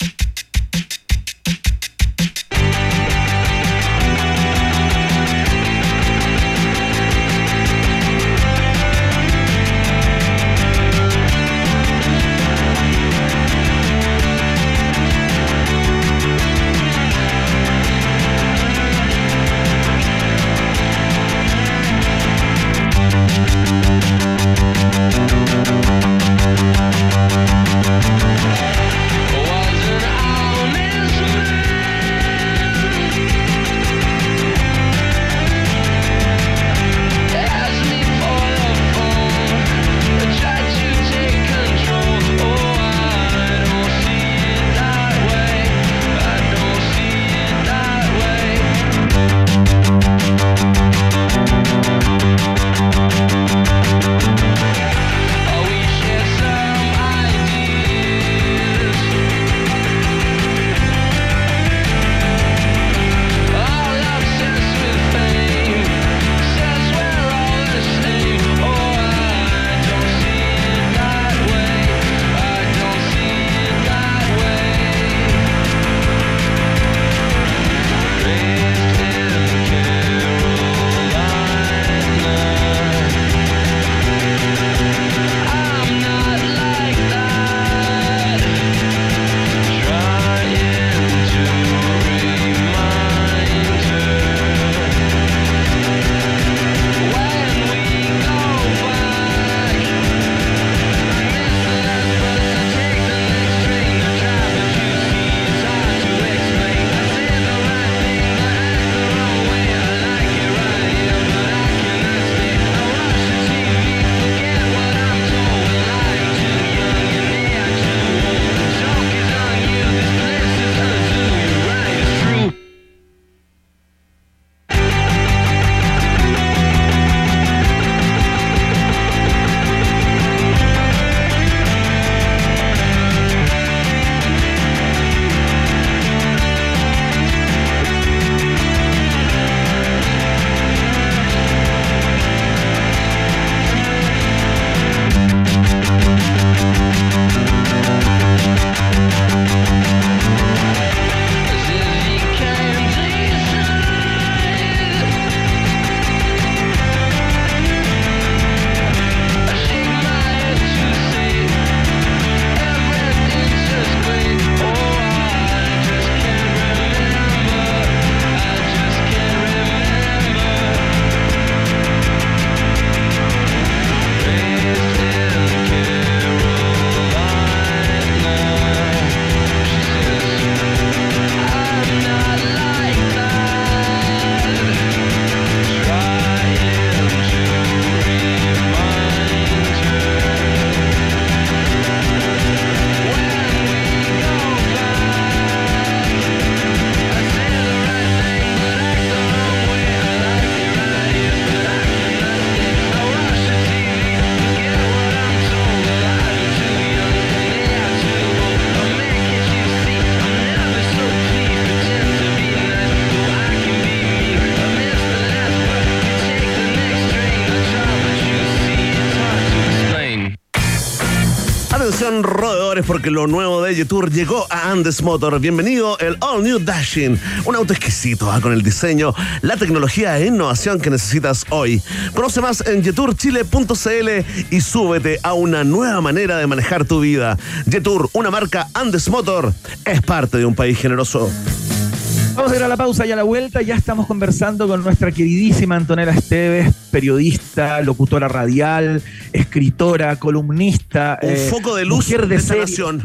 Porque lo nuevo de Yetur llegó a Andes Motor. Bienvenido el All New Dashing, un auto exquisito ah, con el diseño, la tecnología e innovación que necesitas hoy. Conoce más en yeturchile.cl y súbete a una nueva manera de manejar tu vida. Yetur, una marca Andes Motor, es parte de un país generoso. Vamos a ir a la pausa y a la vuelta. Ya estamos conversando con nuestra queridísima Antonella Esteves, periodista, locutora radial, escritora, columnista. Un foco de luz mujer de esta nación.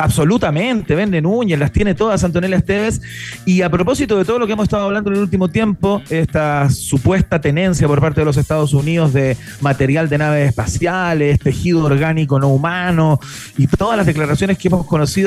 Absolutamente, vende uñas, las tiene todas Antonella Esteves. Y a propósito de todo lo que hemos estado hablando en el último tiempo, esta supuesta tenencia por parte de los Estados Unidos de material de naves espaciales, tejido orgánico no humano y todas las declaraciones que hemos conocido